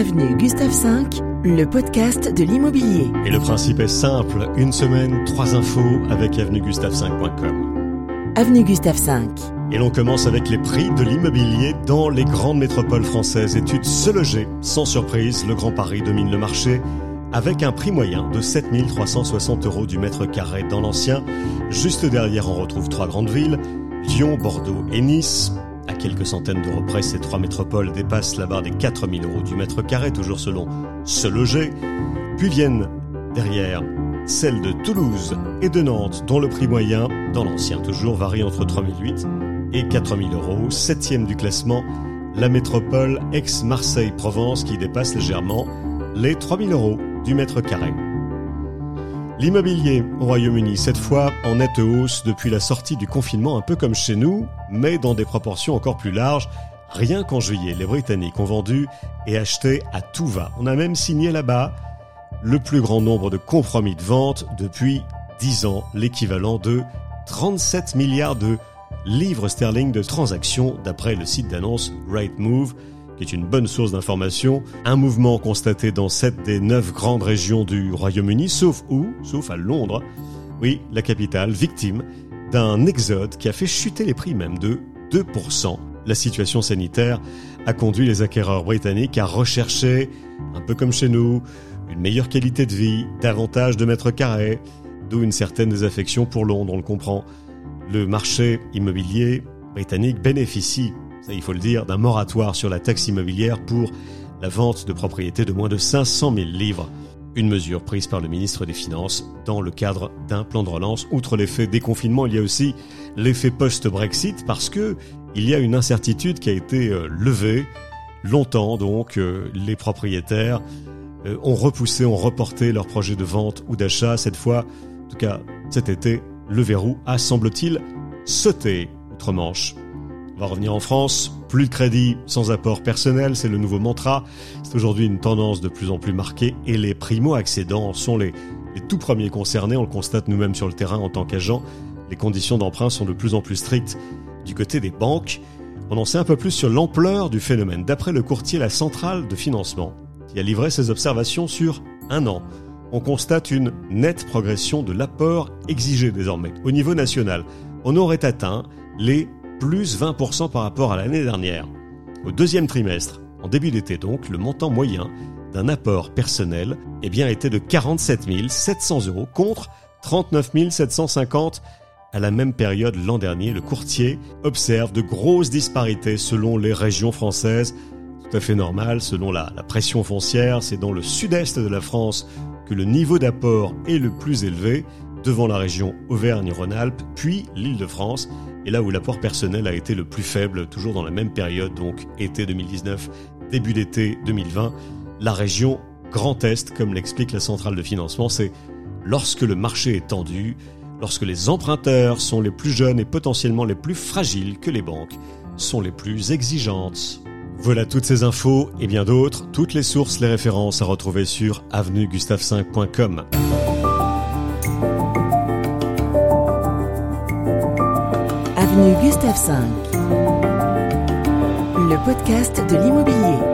Avenue Gustave V, le podcast de l'immobilier. Et le principe est simple, une semaine, trois infos avec avenuegustave5.com. Avenue Gustave V. Et l'on commence avec les prix de l'immobilier dans les grandes métropoles françaises. Étude Se Loger, sans surprise, le Grand Paris domine le marché avec un prix moyen de 7360 euros du mètre carré dans l'ancien. Juste derrière, on retrouve trois grandes villes, Lyon, Bordeaux et Nice. À quelques centaines d'euros près, ces trois métropoles dépassent la barre des 4000 euros du mètre carré, toujours selon Se Loger. Puis viennent derrière celles de Toulouse et de Nantes, dont le prix moyen, dans l'ancien toujours, varie entre 3008 et 4000 euros. Septième du classement, la métropole Aix-Marseille-Provence qui dépasse légèrement les 3000 euros du mètre carré. L'immobilier au Royaume-Uni, cette fois en nette hausse depuis la sortie du confinement, un peu comme chez nous, mais dans des proportions encore plus larges. Rien qu'en juillet, les Britanniques ont vendu et acheté à tout va. On a même signé là-bas le plus grand nombre de compromis de vente depuis 10 ans, l'équivalent de 37 milliards de livres sterling de transactions d'après le site d'annonce Rightmove qui est une bonne source d'information. Un mouvement constaté dans sept des neuf grandes régions du Royaume-Uni, sauf où? Sauf à Londres. Oui, la capitale, victime d'un exode qui a fait chuter les prix même de 2%. La situation sanitaire a conduit les acquéreurs britanniques à rechercher, un peu comme chez nous, une meilleure qualité de vie, davantage de mètres carrés, d'où une certaine désaffection pour Londres, on le comprend. Le marché immobilier britannique bénéficie il faut le dire, d'un moratoire sur la taxe immobilière pour la vente de propriétés de moins de 500 000 livres. Une mesure prise par le ministre des Finances dans le cadre d'un plan de relance. Outre l'effet déconfinement, il y a aussi l'effet post-Brexit parce que il y a une incertitude qui a été euh, levée longtemps. Donc, euh, les propriétaires euh, ont repoussé, ont reporté leur projet de vente ou d'achat. Cette fois, en tout cas cet été, le verrou a, semble-t-il, sauté outre-Manche. On va revenir en France. Plus de crédit sans apport personnel, c'est le nouveau mantra. C'est aujourd'hui une tendance de plus en plus marquée et les primo-accédants sont les, les tout premiers concernés. On le constate nous-mêmes sur le terrain en tant qu'agents. Les conditions d'emprunt sont de plus en plus strictes du côté des banques. On en sait un peu plus sur l'ampleur du phénomène. D'après le courtier La Centrale de Financement, qui a livré ses observations sur un an, on constate une nette progression de l'apport exigé désormais. Au niveau national, on aurait atteint les plus 20% par rapport à l'année dernière. Au deuxième trimestre, en début d'été donc, le montant moyen d'un apport personnel eh était de 47 700 euros contre 39 750 à la même période l'an dernier. Le courtier observe de grosses disparités selon les régions françaises. Tout à fait normal, selon la, la pression foncière, c'est dans le sud-est de la France que le niveau d'apport est le plus élevé, devant la région Auvergne-Rhône-Alpes, puis l'Île-de-France et là où l'apport personnel a été le plus faible, toujours dans la même période, donc été 2019, début d'été 2020, la région Grand Est, comme l'explique la centrale de financement, c'est lorsque le marché est tendu, lorsque les emprunteurs sont les plus jeunes et potentiellement les plus fragiles que les banques, sont les plus exigeantes. Voilà toutes ces infos et bien d'autres, toutes les sources, les références à retrouver sur avenuegustave5.com. Avenue Gustave V, le podcast de l'immobilier.